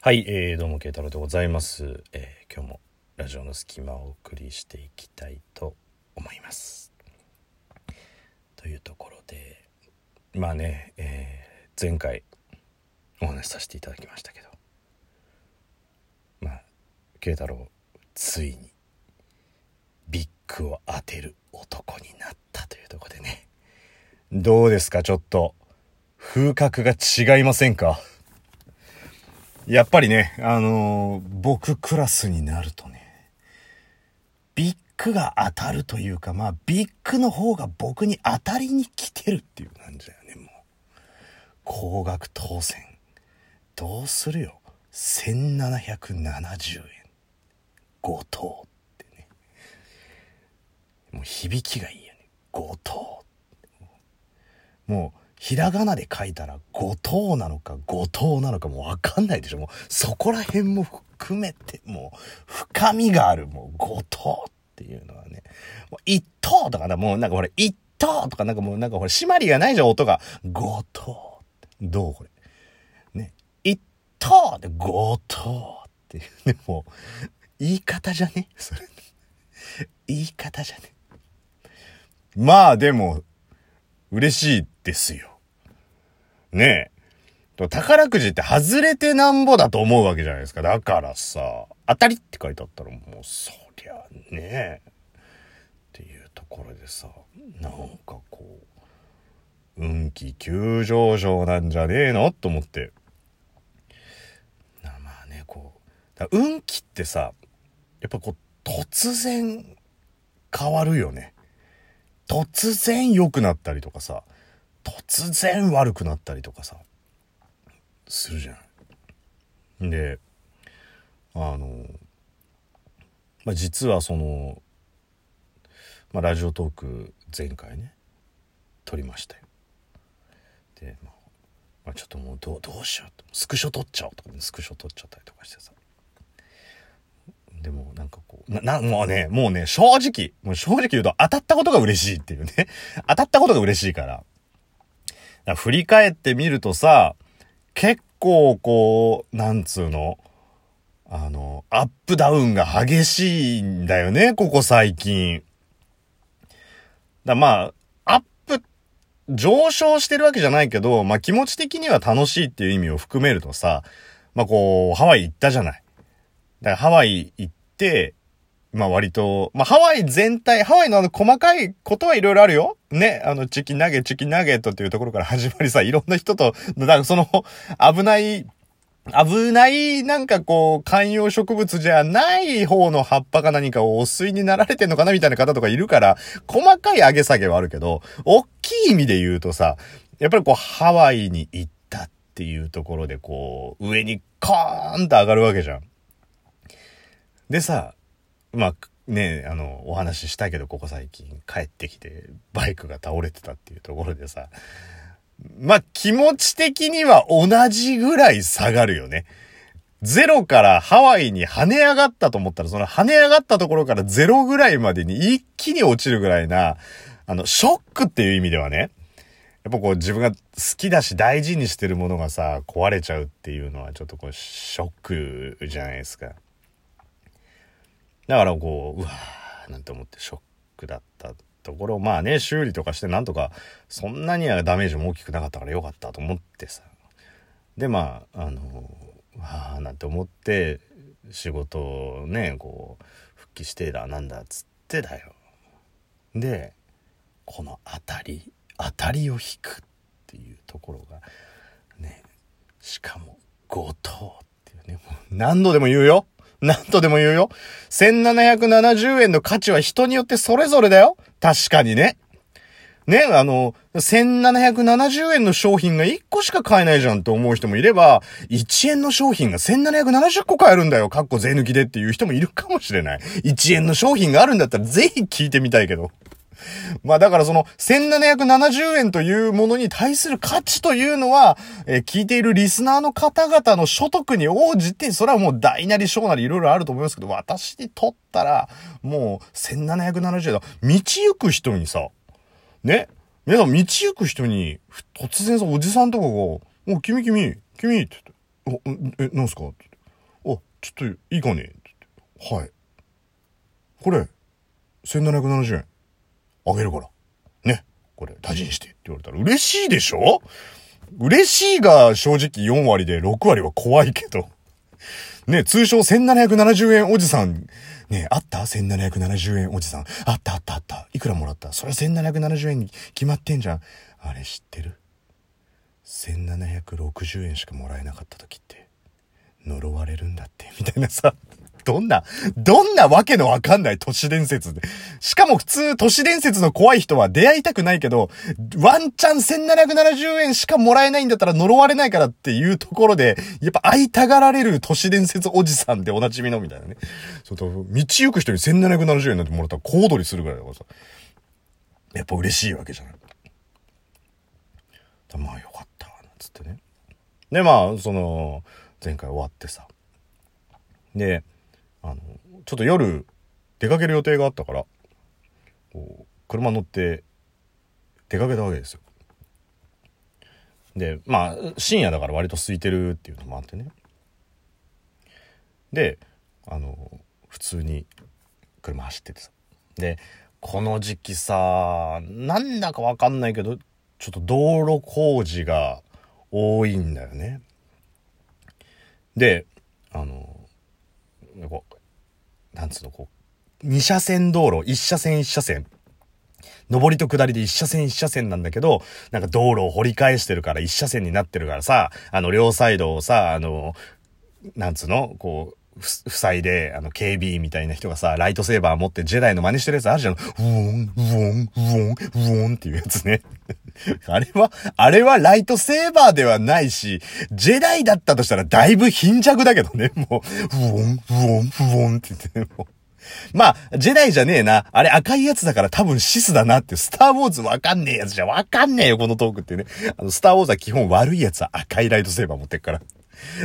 はい、えー、どうも慶太郎でございます、えー今日もラジオの隙間をお送りしていきたいと思います。というところでまあね、えー前回お話しさせていただきましたけどまあ慶太郎ついにビッグを当てる男になったというところでね。どうですかちょっと。風格が違いませんか？やっぱりね、あのー僕クラスになるとね、ビッグが当たるというか、まあ、ビッグの方が僕に当たりに来てるっていう感じだよね、もう。高額当選。どうするよ。1770円。5等ってね。もう響きがいいよね。5等。もう、ひらがなで書いたら、五等なのか五等なのかもうわかんないでしょ。もう、そこら辺も含めて、もう、深みがある、もう、五等っていうのはね。もう、一等とかな、もうなんかほら、一等とかなんかもうなんかほら、締まりがないじゃん、音が。五等。どうこれ。ね。一等で五等っていうね、もう、言い方じゃね？それ。言い方じゃね？まあでも、嬉しいですよ。ねえ。宝くじって外れてなんぼだと思うわけじゃないですか。だからさ、当たりって書いてあったらもうそりゃねえ。っていうところでさ、なんかこう、運気急上昇なんじゃねえのと思って。まあね、こう、だから運気ってさ、やっぱこう、突然変わるよね。突然良くなったりとかさ突然悪くなったりとかさするじゃん。であの、まあ、実はその、まあ、ラジオトーク前回ね撮りましたよ。で、まあまあ、ちょっともうどうどうしようとスクショ撮っちゃおうとか、ね、スクショ撮っちゃったりとかしてさでもなんかこう、な、な、もうね、もうね、正直、もう正直言うと当たったことが嬉しいっていうね。当たったことが嬉しいから。振り返ってみるとさ、結構こう、なんつうの、あの、アップダウンが激しいんだよね、ここ最近。だまあ、アップ、上昇してるわけじゃないけど、まあ気持ち的には楽しいっていう意味を含めるとさ、まあこう、ハワイ行ったじゃない。だからハワイ行って、まあ割と、まあハワイ全体、ハワイのあの細かいことはいろいろあるよ。ね、あのチキナゲ、チキナゲットっていうところから 始まりさ、いろんな人と、だかその、危ない、危ない、なんかこう、観葉植物じゃない方の葉っぱか何かをお吸いになられてんのかなみたいな方とかいるから、細かい上げ下げはあるけど、大きい意味で言うとさ、やっぱりこう、ハワイに行ったっていうところでこう、上にコーンと上がるわけじゃん。でさ、まあ、ねあの、お話ししたけど、ここ最近帰ってきて、バイクが倒れてたっていうところでさ、まあ、気持ち的には同じぐらい下がるよね。ゼロからハワイに跳ね上がったと思ったら、その跳ね上がったところからゼロぐらいまでに一気に落ちるぐらいな、あの、ショックっていう意味ではね、やっぱこう自分が好きだし大事にしてるものがさ、壊れちゃうっていうのはちょっとこうショックじゃないですか。だからこう、うわーなんて思ってショックだったところ、まあね、修理とかしてなんとか、そんなにはダメージも大きくなかったからよかったと思ってさ。で、まあ、あの、わーなんて思って、仕事をね、こう、復帰してだ、なんだっつってだよ。で、この当たり、当たりを引くっていうところが、ね、しかも、5等っていうね、もう何度でも言うよ何とでも言うよ。1770円の価値は人によってそれぞれだよ。確かにね。ね、あの、1770円の商品が1個しか買えないじゃんと思う人もいれば、1円の商品が1770個買えるんだよ。かっこ税抜きでっていう人もいるかもしれない。1円の商品があるんだったらぜひ聞いてみたいけど。まあだからその1770円というものに対する価値というのは、えー聞いているリスナーの方々の所得に応じて、それはもう大なり小なりいろいろあると思いますけど、私にとったら、もう1770円だ。道行く人にさ、ね、皆さん道行く人に、突然さ、おじさんとかが、お、君君、君って言って、お、え、なんすか？って言って、あちょっといいかね？って言ってはい。これ、1770円。あげるから。ね。これ、大事にしてって言われたら嬉しいでしょ？嬉しいが正直4割で6割は怖いけど。ね、通称1770円おじさん。ね、あった ?1770 円おじさん。あったあったあった。いくらもらった？それ1770円に決まってんじゃん。あれ知ってる ?1760 円しかもらえなかった時って、呪われるんだって、みたいなさ。どんな、どんなわけのわかんない都市伝説で。しかも普通都市伝説の怖い人は出会いたくないけど、ワンチャン1770円しかもらえないんだったら呪われないからっていうところで、やっぱ会いたがられる都市伝説おじさんでおなじみのみたいなね。そうと、道行く人に1770円なんてもらったら小躍りするぐらいだからさ。やっぱ嬉しいわけじゃない。まあよかった、なんつってね。で、まあ、その、前回終わってさ。で、あの、ちょっと夜出かける予定があったから、こう、車乗って出かけたわけですよ。で、まあ、深夜だから割と空いてるっていうのもあってね。で、あの、普通に車走っててさ。で、この時期さ、なんだかわかんないけど、ちょっと道路工事が多いんだよね。で、あの、こう、なんつうの、こう、二車線道路、一車線一車線。上りと下りで一車線一車線なんだけど、なんか道路を掘り返してるから一車線になってるからさ、あの、両サイドをさ、あの、なんつうのこう、ふ、塞いで、あの、警備員みたいな人がさ、ライトセーバー持ってジェダイの真似してるやつあるじゃん。ウォン、ウォン、ウォン、ウォンっていうやつね。あれは、あれはライトセーバーではないし、ジェダイだったとしたらだいぶ貧弱だけどね。もう、ウォン、ウォン、ウォンって言って、もう。まあ、ジェダイじゃねえな。あれ赤いやつだから多分シスだなって、スターウォーズわかんねえやつじゃわかんねえよ、このトークってね。あの、スターウォーズは基本悪いやつは赤いライトセーバー持ってっから。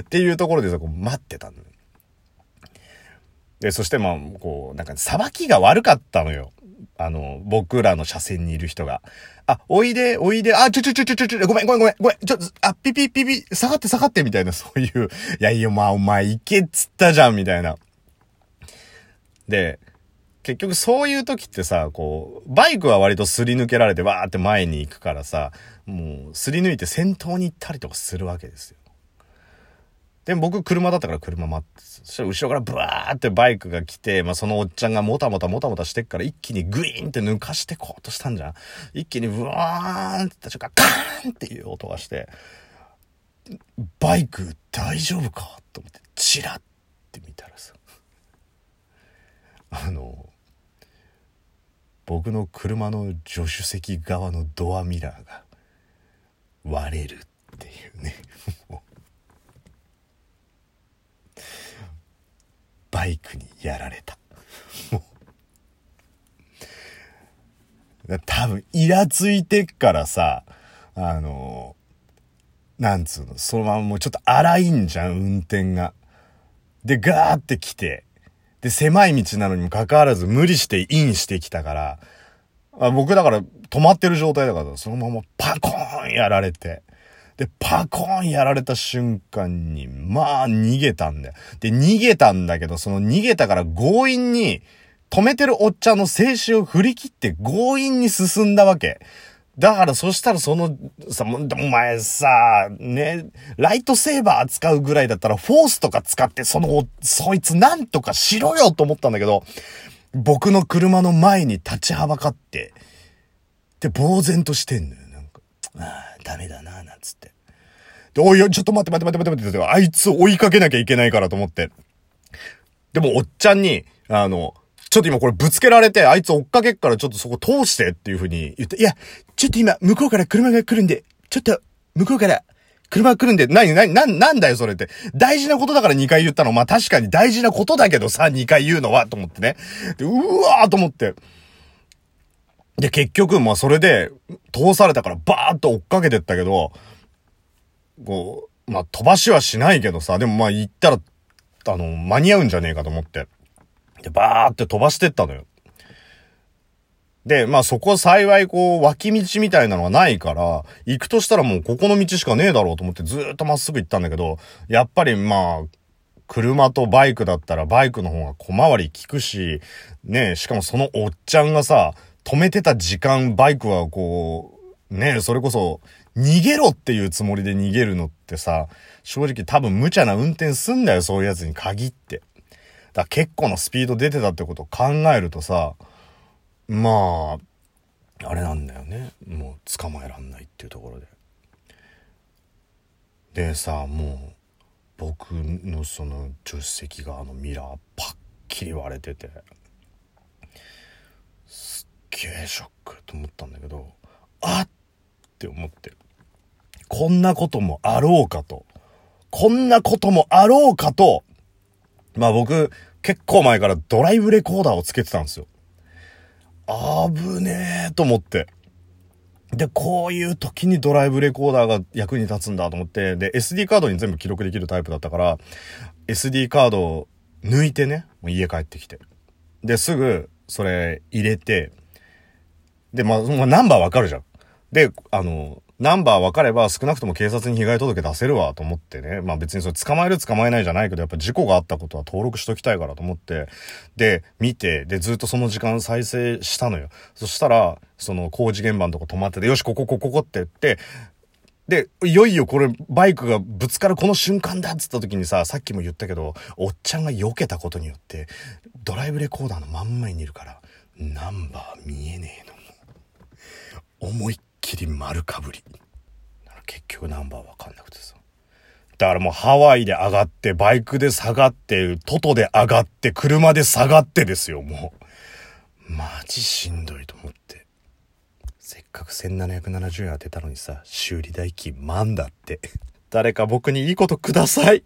っていうところでさ、こう待ってたのよ。で、そしてまあ、こう、なんか、さばきが悪かったのよ。あの、僕らの車線にいる人が。あ、おいで、おいで、あ、ちょちょちょちょちょちょ、ごめんごめんごめん、ごめん、ちょ、あ、ピピピピ、下がって下がって、みたいな、そういう、いやいや、まあ、お前行けっつったじゃん、みたいな。で、結局そういう時ってさ、こう、バイクは割とすり抜けられてわーって前に行くからさ、もうすり抜いて先頭に行ったりとかするわけですよ。で、僕車だったから車待って、そしたら後ろからブワーってバイクが来て、まあそのおっちゃんがもたもたもたもたしてっから一気にグイーンって抜かしてこうとしたんじゃん。一気にブワーンってった瞬間、カーンっていう音がして、バイク大丈夫かと思って、チラって見たらさ、あの、僕の車の助手席側のドアミラーが割れるっていうね。バイクにやられた。もう。多分、イラついてっからさ、あの、なんつうの、そのままもうちょっと荒いんじゃん、運転が。で、ガーって来て、で、狭い道なのにもかかわらず無理してインしてきたから、あ僕だから止まってる状態だから、そのままパコーンやられて。で、パコーンやられた瞬間に、まあ逃げたんだよ。で、逃げたんだけど、その逃げたから強引に、止めてるおっちゃんの静止を振り切って強引に進んだわけ。だからそしたらその、さ、お前さ、ね、ライトセーバー使うぐらいだったらフォースとか使ってその、そいつなんとかしろよと思ったんだけど、僕の車の前に立ちはばかって、で、呆然としてんのよ。なんか、ダメだな、なんつって。で、おい、ちょっと待って待って待って待って待って、あいつ追いかけなきゃいけないからと思って。でも、おっちゃんに、あの、ちょっと今これぶつけられて、あいつ追っかけっからちょっとそこ通してっていう風に言って、いや、ちょっと今、向こうから車が来るんで、ちょっと、向こうから、車が来るんで、なになにな、なんだよそれって。大事なことだから2回言ったの。まあ確かに大事なことだけどさ、2回言うのは、と思ってね。で、うわーと思って。で、結局、まあそれで、通されたからバーッと追っかけてったけど、こう、まあ飛ばしはしないけどさ、でもまあ行ったら、あの、間に合うんじゃねえかと思って。で、バーって飛ばしてったのよ。で、まあそこ幸いこう脇道みたいなのがないから、行くとしたらもうここの道しかねえだろうと思ってずーっとまっすぐ行ったんだけど、やっぱりまあ、車とバイクだったらバイクの方が小回り効くし、ねしかもそのおっちゃんがさ、止めてた時間、バイクはこう、ねそれこそ、逃げろっていうつもりで逃げるのってさ、正直多分無茶な運転すんだよ、そういうやつに限って。だ結構なスピード出てたってことを考えるとさ、まあ、あれなんだよね。もう捕まえらんないっていうところで。でさ、もう、僕のその助手席側のミラーパッキリ割れてて、すっげえショックと思ったんだけど、あっって思って。こんなこともあろうかと。こんなこともあろうかと、まあ僕、結構前からドライブレコーダーをつけてたんですよ。あぶねえと思って。で、こういう時にドライブレコーダーが役に立つんだと思って、で、SD カードに全部記録できるタイプだったから、SD カードを抜いてね、もう家帰ってきて。で、すぐ、それ入れて、で、まあ、ま、ナンバーわかるじゃん。で、あの、ナンバー分かれば少なくとも警察に被害届出せるわと思ってね。まあ別にそれ捕まえる捕まえないじゃないけど、やっぱ事故があったことは登録しときたいからと思って、で、見て、で、ずっとその時間再生したのよ。そしたら、その工事現場のとこ止まってて、よし、ここ、ここ、ここって言って、で、いよいよこれ、バイクがぶつかるこの瞬間だっつった時にさ、さっきも言ったけど、おっちゃんが避けたことによって、ドライブレコーダーの真ん前にいるから、ナンバー見えねえの。思いっきり丸かぶり。結局ナンバーわかんなくてさ。だからもうハワイで上がって、バイクで下がって、トトで上がって、車で下がってですよ、もう。マジしんどいと思って。せっかく1770円当てたのにさ、修理代金万だって。誰か僕にいいことください。